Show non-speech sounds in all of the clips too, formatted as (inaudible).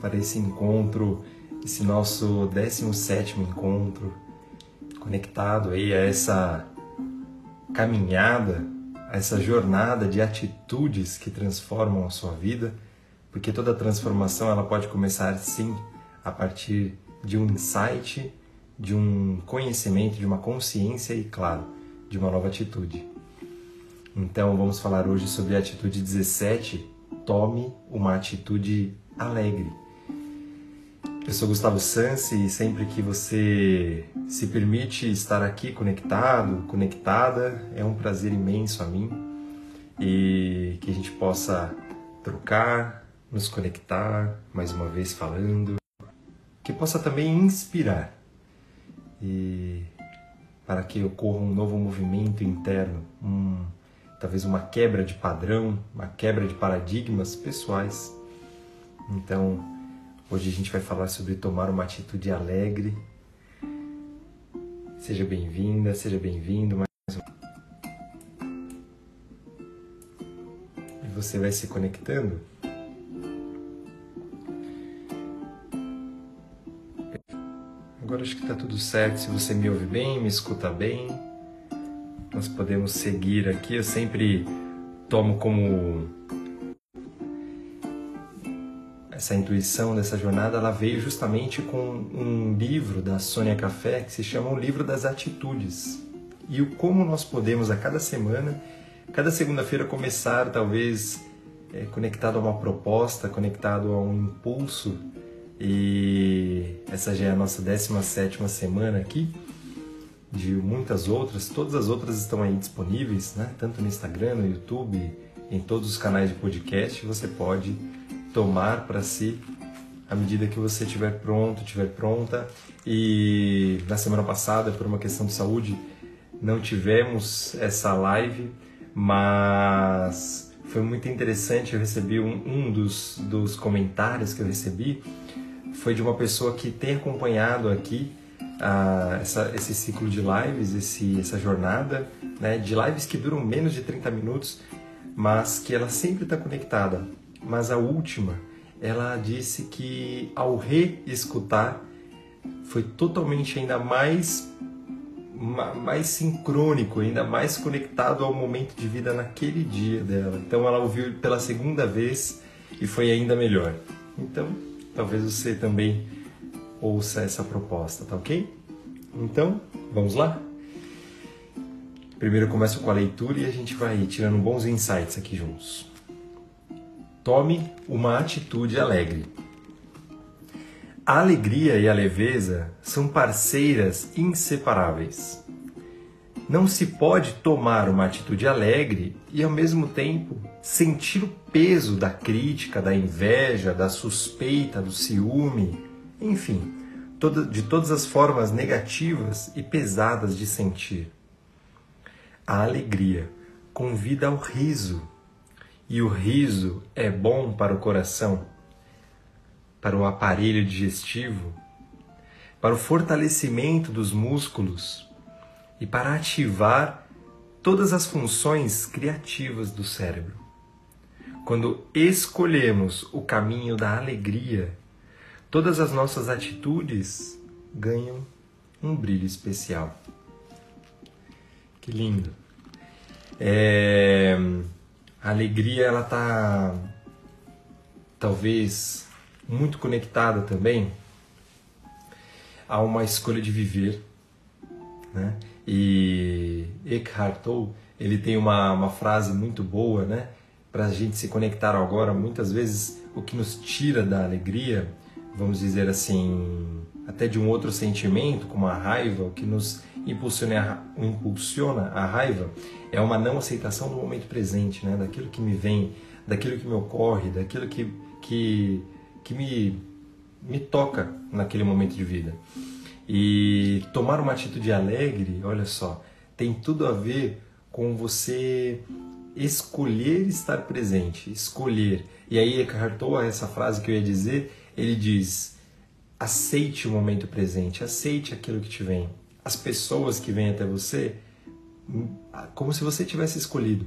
para esse encontro, esse nosso 17 encontro, conectado aí a essa caminhada, a essa jornada de atitudes que transformam a sua vida, porque toda transformação ela pode começar sim a partir de um insight, de um conhecimento, de uma consciência e, claro, de uma nova atitude. Então, vamos falar hoje sobre a atitude 17. Tome uma atitude alegre. Eu sou Gustavo Sansi e sempre que você se permite estar aqui conectado, conectada, é um prazer imenso a mim e que a gente possa trocar, nos conectar, mais uma vez falando, que possa também inspirar e para que ocorra um novo movimento interno, um, talvez uma quebra de padrão, uma quebra de paradigmas pessoais. Então, hoje a gente vai falar sobre tomar uma atitude alegre. Seja bem-vinda, seja bem-vindo mais E você vai se conectando Agora acho que está tudo certo. Se você me ouve bem, me escuta bem, nós podemos seguir aqui. Eu sempre tomo como essa intuição dessa jornada, ela veio justamente com um livro da Sônia Café que se chama O Livro das Atitudes. E o como nós podemos a cada semana, cada segunda-feira começar talvez é, conectado a uma proposta, conectado a um impulso e essa já é a nossa 17 semana aqui, de muitas outras. Todas as outras estão aí disponíveis, né? tanto no Instagram, no YouTube, em todos os canais de podcast. Você pode tomar para si à medida que você estiver pronto, estiver pronta. E na semana passada, por uma questão de saúde, não tivemos essa live, mas foi muito interessante. Eu recebi um, um dos, dos comentários que eu recebi foi de uma pessoa que tem acompanhado aqui uh, essa, esse ciclo de lives, esse, essa jornada né, de lives que duram menos de 30 minutos, mas que ela sempre está conectada. Mas a última, ela disse que ao reescutar foi totalmente ainda mais mais sincrônico, ainda mais conectado ao momento de vida naquele dia dela. Então ela ouviu pela segunda vez e foi ainda melhor. Então, talvez você também ouça essa proposta, tá ok? Então, vamos lá? Primeiro eu começo com a leitura e a gente vai tirando bons insights aqui juntos. Tome uma atitude alegre. A alegria e a leveza são parceiras inseparáveis. Não se pode tomar uma atitude alegre e, ao mesmo tempo, sentir o peso da crítica, da inveja, da suspeita, do ciúme, enfim, de todas as formas negativas e pesadas de sentir. A alegria convida ao riso, e o riso é bom para o coração, para o aparelho digestivo, para o fortalecimento dos músculos e para ativar todas as funções criativas do cérebro. Quando escolhemos o caminho da alegria, todas as nossas atitudes ganham um brilho especial. Que lindo! É... A alegria ela está talvez muito conectada também a uma escolha de viver, né? E Eckhart Tolle, ele tem uma, uma frase muito boa, né? Para a gente se conectar agora, muitas vezes o que nos tira da alegria, vamos dizer assim, até de um outro sentimento, como a raiva, o que nos impulsiona, impulsiona a raiva, é uma não aceitação do momento presente, né? Daquilo que me vem, daquilo que me ocorre, daquilo que, que, que me, me toca naquele momento de vida. E tomar uma atitude alegre, olha só, tem tudo a ver com você escolher estar presente, escolher. E aí Eckhart Tolle, essa frase que eu ia dizer, ele diz: aceite o momento presente, aceite aquilo que te vem. As pessoas que vêm até você, como se você tivesse escolhido.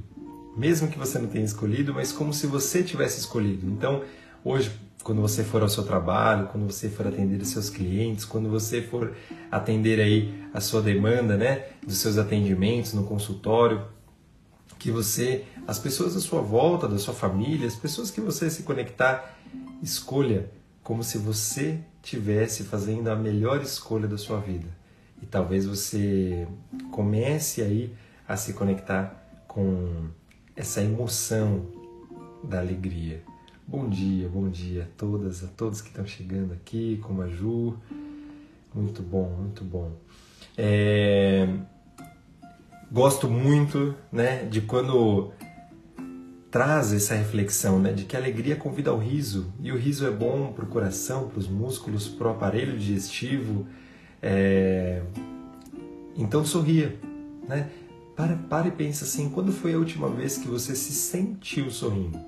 mesmo que você não tenha escolhido, mas como se você tivesse escolhido. Então, hoje, quando você for ao seu trabalho, quando você for atender os seus clientes, quando você for atender aí a sua demanda, né, dos seus atendimentos no consultório, que você, as pessoas à sua volta, da sua família, as pessoas que você se conectar, escolha como se você tivesse fazendo a melhor escolha da sua vida. E talvez você comece aí a se conectar com essa emoção da alegria. Bom dia, bom dia a todas, a todos que estão chegando aqui, como a Ju. Muito bom, muito bom. É... Gosto muito né, de quando traz essa reflexão né, de que a alegria convida ao riso e o riso é bom para o coração, para os músculos, para o aparelho digestivo. É... Então sorria, né? Para, para e pensa assim, quando foi a última vez que você se sentiu sorrindo?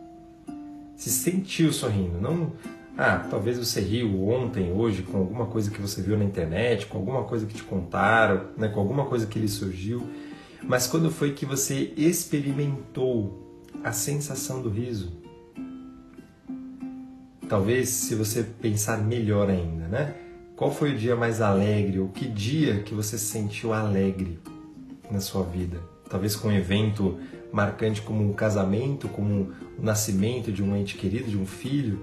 Se sentiu sorrindo, não ah, talvez você riu ontem, hoje, com alguma coisa que você viu na internet, com alguma coisa que te contaram, né, com alguma coisa que lhe surgiu, mas quando foi que você experimentou a sensação do riso. Talvez se você pensar melhor ainda, né? Qual foi o dia mais alegre ou que dia que você se sentiu alegre na sua vida? Talvez com um evento marcante como um casamento, como o nascimento de um ente querido, de um filho,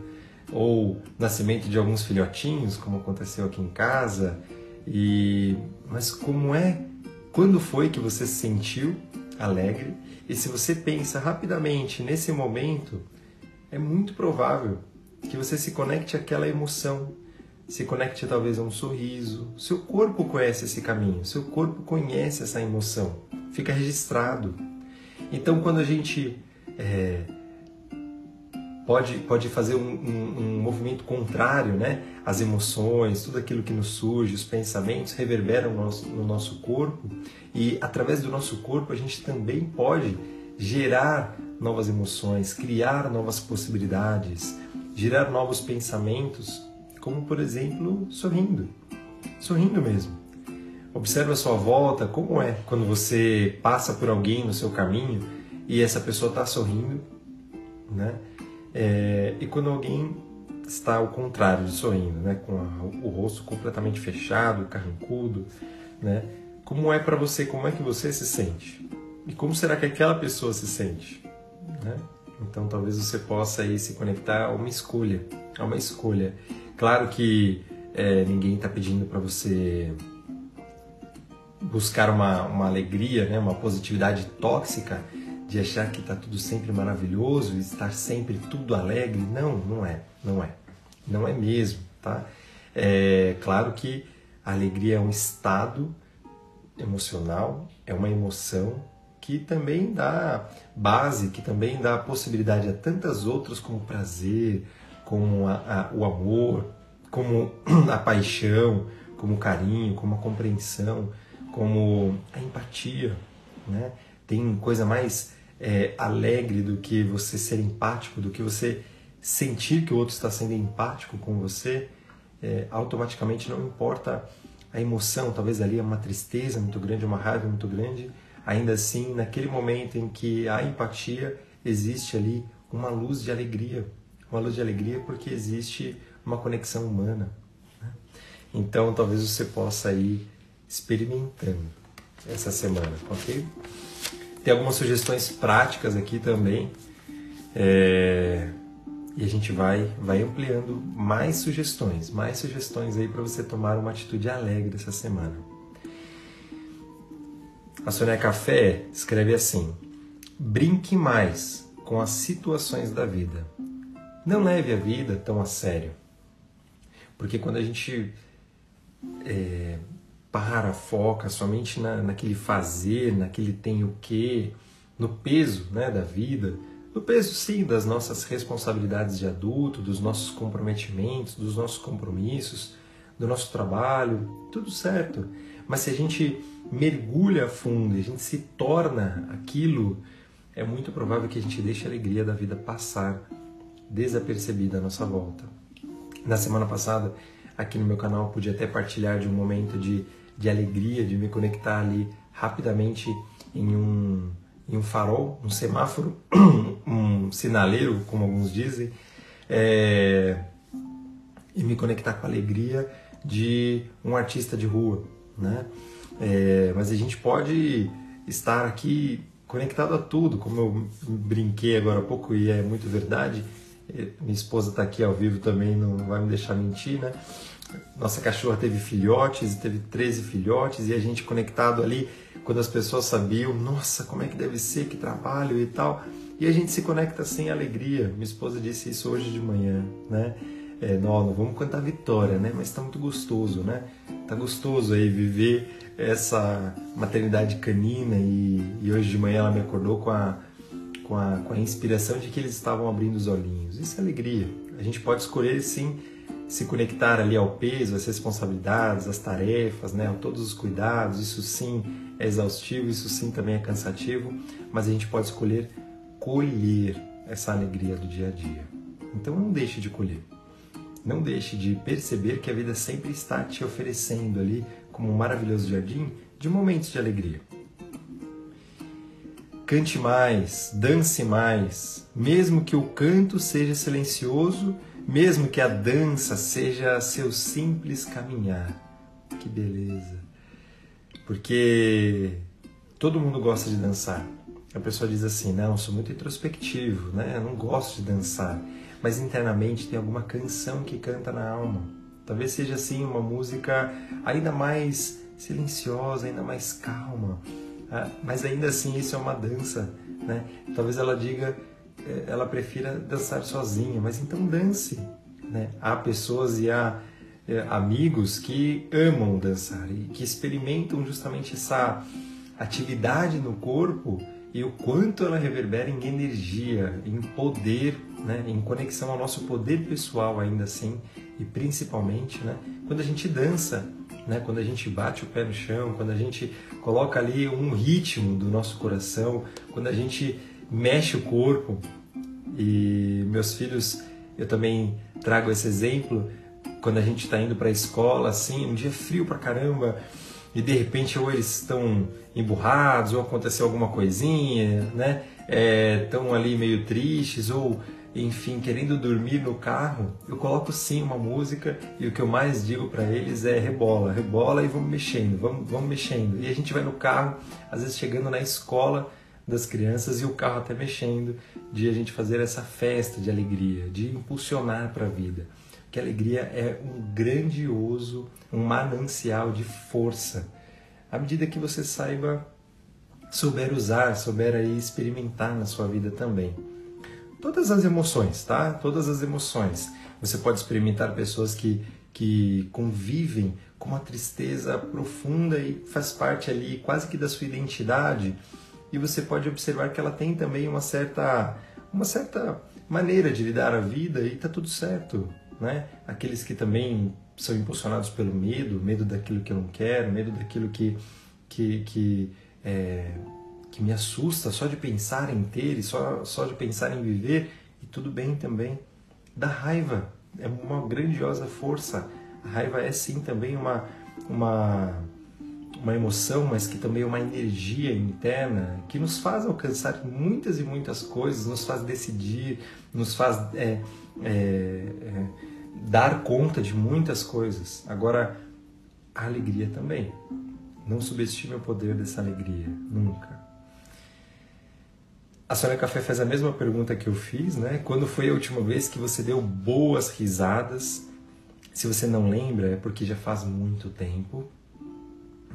ou nascimento de alguns filhotinhos, como aconteceu aqui em casa. E mas como é? Quando foi que você se sentiu alegre e se você pensa rapidamente nesse momento, é muito provável que você se conecte àquela emoção, se conecte talvez a um sorriso. Seu corpo conhece esse caminho, seu corpo conhece essa emoção, fica registrado. Então, quando a gente é, pode, pode fazer um, um, um, movimento contrário, né? As emoções, tudo aquilo que nos surge, os pensamentos reverberam no nosso, no nosso corpo e através do nosso corpo a gente também pode gerar novas emoções, criar novas possibilidades, gerar novos pensamentos, como por exemplo sorrindo, sorrindo mesmo. Observe a sua volta, como é quando você passa por alguém no seu caminho e essa pessoa está sorrindo, né? É, e quando alguém está ao contrário de sorrindo, né? Com a, o rosto completamente fechado, carrancudo, né? Como é para você? Como é que você se sente? E como será que aquela pessoa se sente? Né? Então talvez você possa aí se conectar a uma escolha, a uma escolha. Claro que é, ninguém está pedindo para você buscar uma, uma alegria, né, uma positividade tóxica de achar que está tudo sempre maravilhoso e estar sempre tudo alegre. Não, não é, não é, não é mesmo, tá? É claro que a alegria é um estado emocional, é uma emoção que também dá base, que também dá possibilidade a tantas outras como prazer, como a, a, o amor, como (clears throat) a paixão, como o carinho, como a compreensão, como a empatia, né? Tem coisa mais é, alegre do que você ser empático, do que você sentir que o outro está sendo empático com você. É, automaticamente não importa a emoção, talvez ali é uma tristeza muito grande, uma raiva muito grande, ainda assim, naquele momento em que há empatia, existe ali uma luz de alegria. Uma luz de alegria porque existe uma conexão humana. Né? Então, talvez você possa ir experimentando essa semana, ok? Tem algumas sugestões práticas aqui também. É e a gente vai, vai ampliando mais sugestões, mais sugestões aí para você tomar uma atitude alegre essa semana. A Sônia Café escreve assim: brinque mais com as situações da vida. Não leve a vida tão a sério. Porque quando a gente é, para, foca somente na, naquele fazer, naquele tem o que, no peso né, da vida, do peso, sim, das nossas responsabilidades de adulto, dos nossos comprometimentos, dos nossos compromissos, do nosso trabalho, tudo certo. Mas se a gente mergulha a fundo a gente se torna aquilo, é muito provável que a gente deixe a alegria da vida passar desapercebida à nossa volta. Na semana passada, aqui no meu canal, pude até partilhar de um momento de, de alegria, de me conectar ali rapidamente em um em um farol, um semáforo, (clears throat) um sinaleiro, como alguns dizem, é, e me conectar com a alegria de um artista de rua, né? É, mas a gente pode estar aqui conectado a tudo, como eu brinquei agora há pouco e é muito verdade. Minha esposa está aqui ao vivo também, não vai me deixar mentir, né? Nossa cachorra teve filhotes, teve 13 filhotes e a gente conectado ali quando as pessoas sabiam, nossa, como é que deve ser, que trabalho e tal. E a gente se conecta sem alegria. Minha esposa disse isso hoje de manhã, né? É, não, não vamos cantar vitória, né? Mas está muito gostoso, né? Tá gostoso aí viver essa maternidade canina e, e, hoje de manhã ela me acordou com a, com, a, com a inspiração de que eles estavam abrindo os olhinhos. Isso é alegria. A gente pode escolher sim se conectar ali ao peso, às responsabilidades, às tarefas, né, a todos os cuidados. Isso sim é exaustivo, isso sim também é cansativo, mas a gente pode escolher colher essa alegria do dia a dia. Então não deixe de colher. Não deixe de perceber que a vida sempre está te oferecendo ali como um maravilhoso jardim de momentos de alegria. Cante mais, dance mais, mesmo que o canto seja silencioso, mesmo que a dança seja seu simples caminhar. Que beleza! Porque todo mundo gosta de dançar. A pessoa diz assim: não, sou muito introspectivo, né? Eu não gosto de dançar. Mas internamente tem alguma canção que canta na alma Talvez seja assim uma música ainda mais silenciosa, ainda mais calma. Ah, mas ainda assim isso é uma dança, né? Talvez ela diga, eh, ela prefira dançar sozinha, mas então dance, né? Há pessoas e há eh, amigos que amam dançar e que experimentam justamente essa atividade no corpo e o quanto ela reverbera em energia, em poder, né? em conexão ao nosso poder pessoal ainda assim e principalmente, né, quando a gente dança, né, quando a gente bate o pé no chão, quando a gente coloca ali um ritmo do nosso coração, quando a gente mexe o corpo. E meus filhos, eu também trago esse exemplo quando a gente está indo para a escola, assim, um dia frio pra caramba, e de repente ou eles estão emburrados, ou aconteceu alguma coisinha, né? Estão é, ali meio tristes, ou enfim, querendo dormir no carro, eu coloco sim uma música e o que eu mais digo para eles é rebola, rebola e vamos mexendo, vamos, vamos mexendo. E a gente vai no carro, às vezes chegando na escola das crianças e o carro até mexendo, de a gente fazer essa festa de alegria, de impulsionar para a vida. Que a alegria é um grandioso, um manancial de força. À medida que você saiba, souber usar, souber aí experimentar na sua vida também todas as emoções, tá? Todas as emoções. Você pode experimentar pessoas que, que convivem com uma tristeza profunda e faz parte ali quase que da sua identidade. E você pode observar que ela tem também uma certa, uma certa maneira de lidar a vida e tá tudo certo, né? Aqueles que também são impulsionados pelo medo, medo daquilo que eu não quero, medo daquilo que, que, que é, que me assusta só de pensar em ter e só, só de pensar em viver, e tudo bem também. Da raiva é uma grandiosa força. A raiva é sim também uma, uma, uma emoção, mas que também é uma energia interna que nos faz alcançar muitas e muitas coisas, nos faz decidir, nos faz é, é, é, dar conta de muitas coisas. Agora, a alegria também. Não subestime o poder dessa alegria, nunca. A Sônia Café faz a mesma pergunta que eu fiz, né? Quando foi a última vez que você deu boas risadas? Se você não lembra, é porque já faz muito tempo,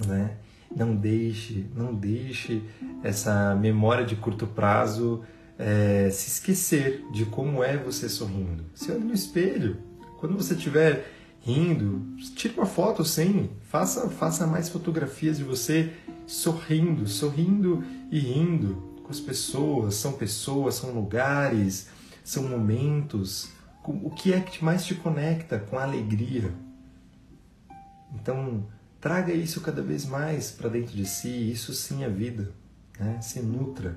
né? Não deixe, não deixe essa memória de curto prazo é, se esquecer de como é você sorrindo. Se olhe no espelho. Quando você estiver rindo, tire uma foto sim. Faça, faça mais fotografias de você sorrindo, sorrindo e rindo com as pessoas, são pessoas, são lugares, são momentos. O que é que mais te conecta com a alegria? Então, traga isso cada vez mais para dentro de si, isso sim é vida. Né? Se nutra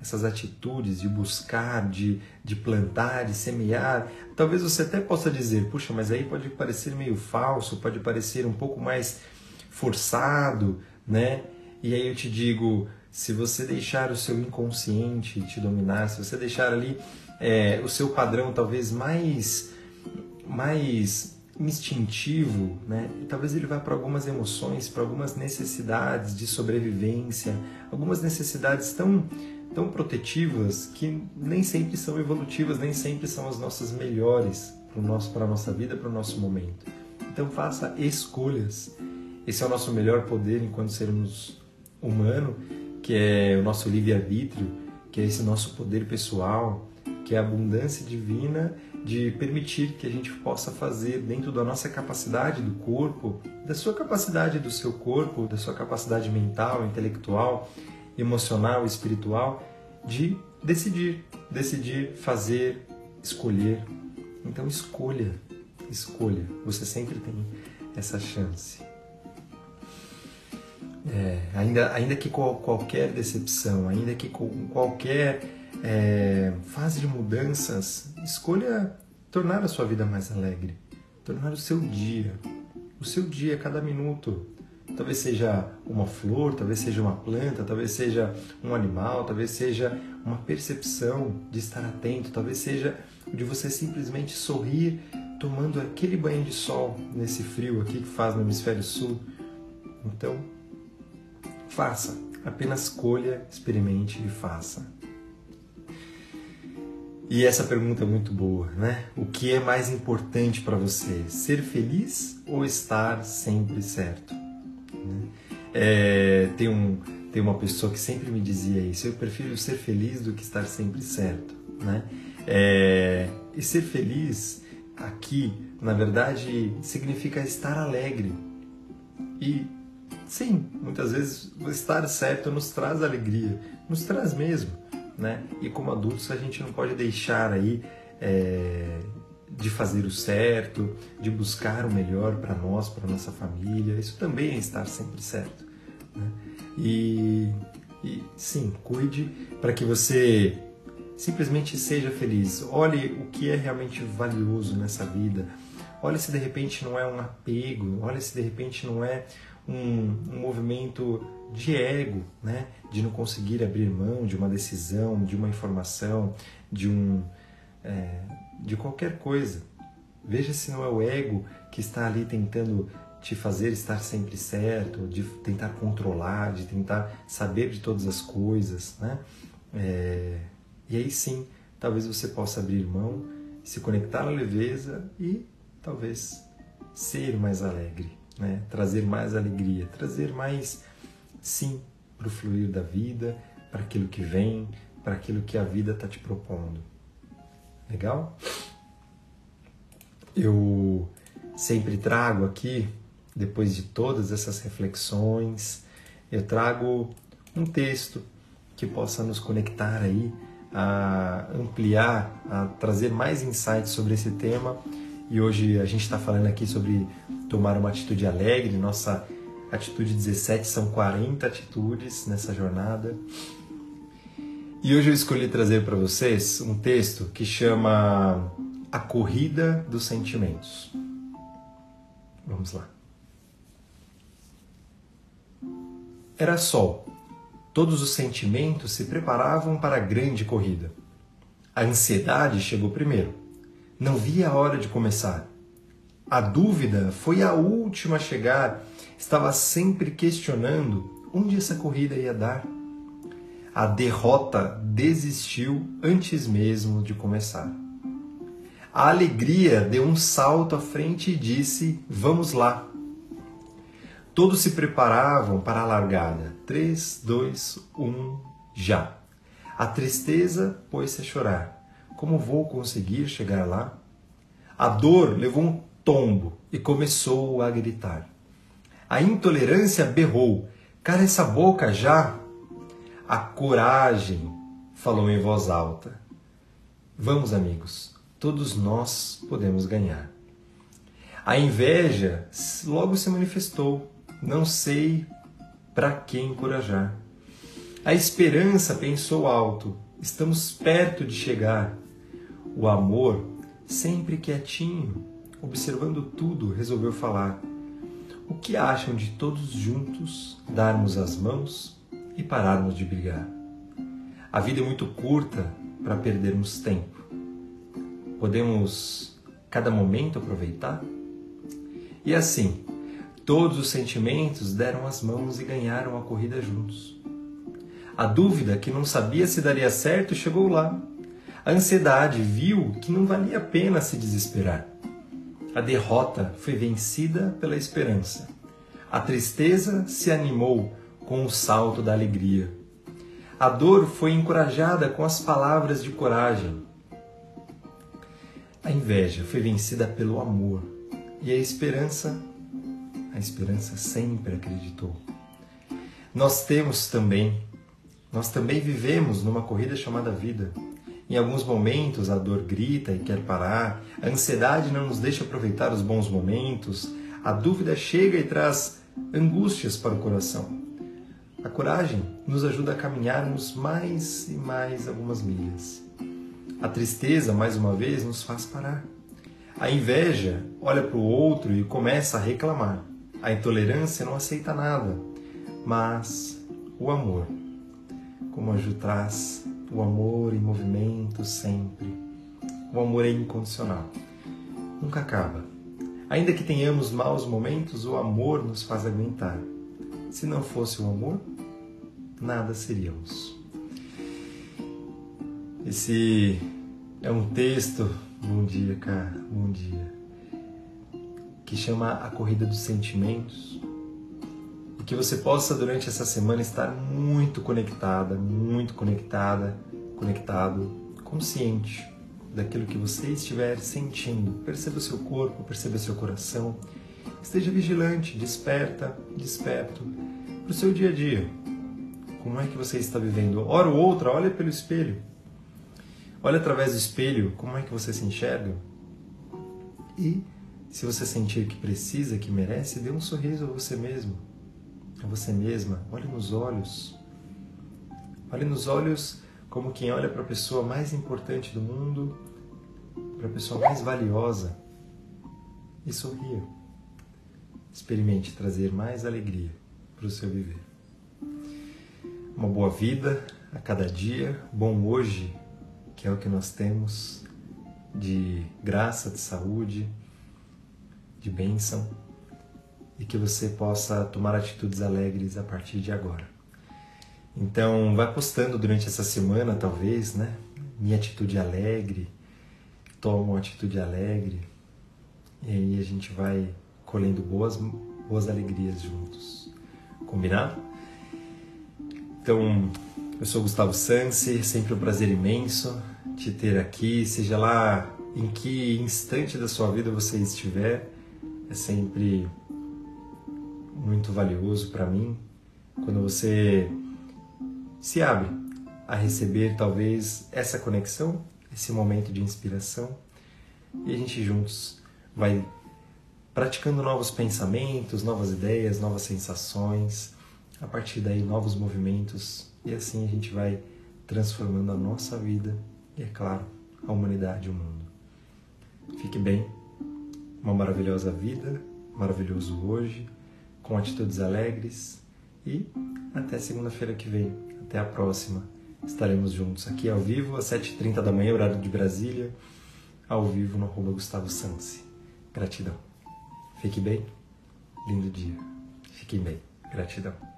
essas atitudes de buscar, de, de plantar, de semear. Talvez você até possa dizer, puxa, mas aí pode parecer meio falso, pode parecer um pouco mais forçado, né? E aí eu te digo, se você deixar o seu inconsciente te dominar, se você deixar ali é, o seu padrão talvez mais, mais instintivo, né? Talvez ele vá para algumas emoções, para algumas necessidades de sobrevivência, algumas necessidades tão tão protetivas que nem sempre são evolutivas, nem sempre são as nossas melhores para nosso a nossa vida, para o nosso momento. Então faça escolhas. Esse é o nosso melhor poder enquanto sermos humano, que é o nosso livre-arbítrio, que é esse nosso poder pessoal, que é a abundância divina de permitir que a gente possa fazer dentro da nossa capacidade do corpo, da sua capacidade do seu corpo, da sua capacidade mental, intelectual, emocional, espiritual, de decidir, decidir, fazer, escolher. Então escolha, escolha. Você sempre tem essa chance. É, ainda, ainda que qualquer decepção, ainda que qualquer é, fase de mudanças, escolha tornar a sua vida mais alegre, tornar o seu dia, o seu dia, cada minuto. Talvez seja uma flor, talvez seja uma planta, talvez seja um animal, talvez seja uma percepção de estar atento, talvez seja de você simplesmente sorrir tomando aquele banho de sol nesse frio aqui que faz no hemisfério sul. Então, faça, apenas escolha, experimente e faça. E essa pergunta é muito boa, né? O que é mais importante para você, ser feliz ou estar sempre certo? Né? É, tem, um, tem uma pessoa que sempre me dizia isso: eu prefiro ser feliz do que estar sempre certo, né? É, e ser feliz aqui, na verdade, significa estar alegre. E sim, muitas vezes estar certo nos traz alegria, nos traz mesmo né? E como adultos a gente não pode deixar aí é, de fazer o certo, de buscar o melhor para nós, para nossa família. Isso também é estar sempre certo. Né? E, e sim, cuide para que você simplesmente seja feliz. Olhe o que é realmente valioso nessa vida. Olhe se de repente não é um apego, olhe se de repente não é um, um movimento de ego, né? de não conseguir abrir mão de uma decisão, de uma informação, de um é, de qualquer coisa. Veja se não é o ego que está ali tentando te fazer estar sempre certo, de tentar controlar, de tentar saber de todas as coisas, né? É, e aí sim, talvez você possa abrir mão, se conectar à leveza e talvez ser mais alegre, né? Trazer mais alegria, trazer mais sim para o fluir da vida, para aquilo que vem, para aquilo que a vida está te propondo. Legal? Eu sempre trago aqui, depois de todas essas reflexões, eu trago um texto que possa nos conectar aí a ampliar, a trazer mais insights sobre esse tema. E hoje a gente está falando aqui sobre tomar uma atitude alegre, nossa Atitude 17 são 40 atitudes nessa jornada. E hoje eu escolhi trazer para vocês um texto que chama A Corrida dos Sentimentos. Vamos lá. Era sol. Todos os sentimentos se preparavam para a grande corrida. A ansiedade chegou primeiro. Não via a hora de começar. A dúvida foi a última a chegar estava sempre questionando onde essa corrida ia dar. A derrota desistiu antes mesmo de começar. A alegria deu um salto à frente e disse: Vamos lá. Todos se preparavam para a largada. 3, 2, 1, já. A tristeza pôs-se a chorar. Como vou conseguir chegar lá? A dor levou um tombo e começou a gritar. A intolerância berrou: Cara, essa boca já! A coragem falou em voz alta: Vamos, amigos, todos nós podemos ganhar. A inveja logo se manifestou: Não sei para quem encorajar. A esperança pensou alto: Estamos perto de chegar. O amor, sempre quietinho, observando tudo, resolveu falar: o que acham de todos juntos darmos as mãos e pararmos de brigar. A vida é muito curta para perdermos tempo. Podemos cada momento aproveitar? E assim, todos os sentimentos deram as mãos e ganharam a corrida juntos. A dúvida que não sabia se daria certo chegou lá. A ansiedade viu que não valia a pena se desesperar. A derrota foi vencida pela esperança. A tristeza se animou com o salto da alegria. A dor foi encorajada com as palavras de coragem. A inveja foi vencida pelo amor e a esperança, a esperança sempre acreditou. Nós temos também, nós também vivemos numa corrida chamada vida. Em alguns momentos a dor grita e quer parar, a ansiedade não nos deixa aproveitar os bons momentos, a dúvida chega e traz angústias para o coração. A coragem nos ajuda a caminharmos mais e mais algumas milhas. A tristeza, mais uma vez, nos faz parar. A inveja olha para o outro e começa a reclamar. A intolerância não aceita nada. Mas o amor, como a Ju traz, o amor em movimento sempre. O amor é incondicional. Nunca acaba. Ainda que tenhamos maus momentos, o amor nos faz aguentar. Se não fosse o amor, nada seríamos. Esse é um texto, bom dia, cara, bom dia, que chama A Corrida dos Sentimentos que você possa durante essa semana estar muito conectada, muito conectada, conectado, consciente daquilo que você estiver sentindo. Perceba o seu corpo, perceba o seu coração. Esteja vigilante, desperta, desperto para o seu dia a dia. Como é que você está vivendo? Hora ou outra, olha pelo espelho. Olha através do espelho como é que você se enxerga. E se você sentir que precisa, que merece, dê um sorriso a você mesmo você mesma, olhe nos olhos. Olhe nos olhos como quem olha para a pessoa mais importante do mundo, para a pessoa mais valiosa e sorria. Experimente trazer mais alegria para o seu viver. Uma boa vida a cada dia, bom hoje, que é o que nós temos de graça, de saúde, de bênção e que você possa tomar atitudes alegres a partir de agora. Então, vai postando durante essa semana, talvez, né? Minha atitude alegre, toma uma atitude alegre, e aí a gente vai colhendo boas, boas alegrias juntos. Combinado? Então, eu sou Gustavo Sansi, sempre um prazer imenso te ter aqui, seja lá em que instante da sua vida você estiver, é sempre muito valioso para mim quando você se abre a receber talvez essa conexão, esse momento de inspiração e a gente juntos vai praticando novos pensamentos, novas ideias, novas sensações, a partir daí novos movimentos e assim a gente vai transformando a nossa vida e, é claro, a humanidade e o mundo. Fique bem, uma maravilhosa vida, maravilhoso hoje com atitudes alegres e até segunda-feira que vem. Até a próxima. Estaremos juntos aqui ao vivo às 7h30 da manhã, horário de Brasília, ao vivo no arroba Gustavo Sansi. Gratidão. Fique bem. Lindo dia. Fiquem bem. Gratidão.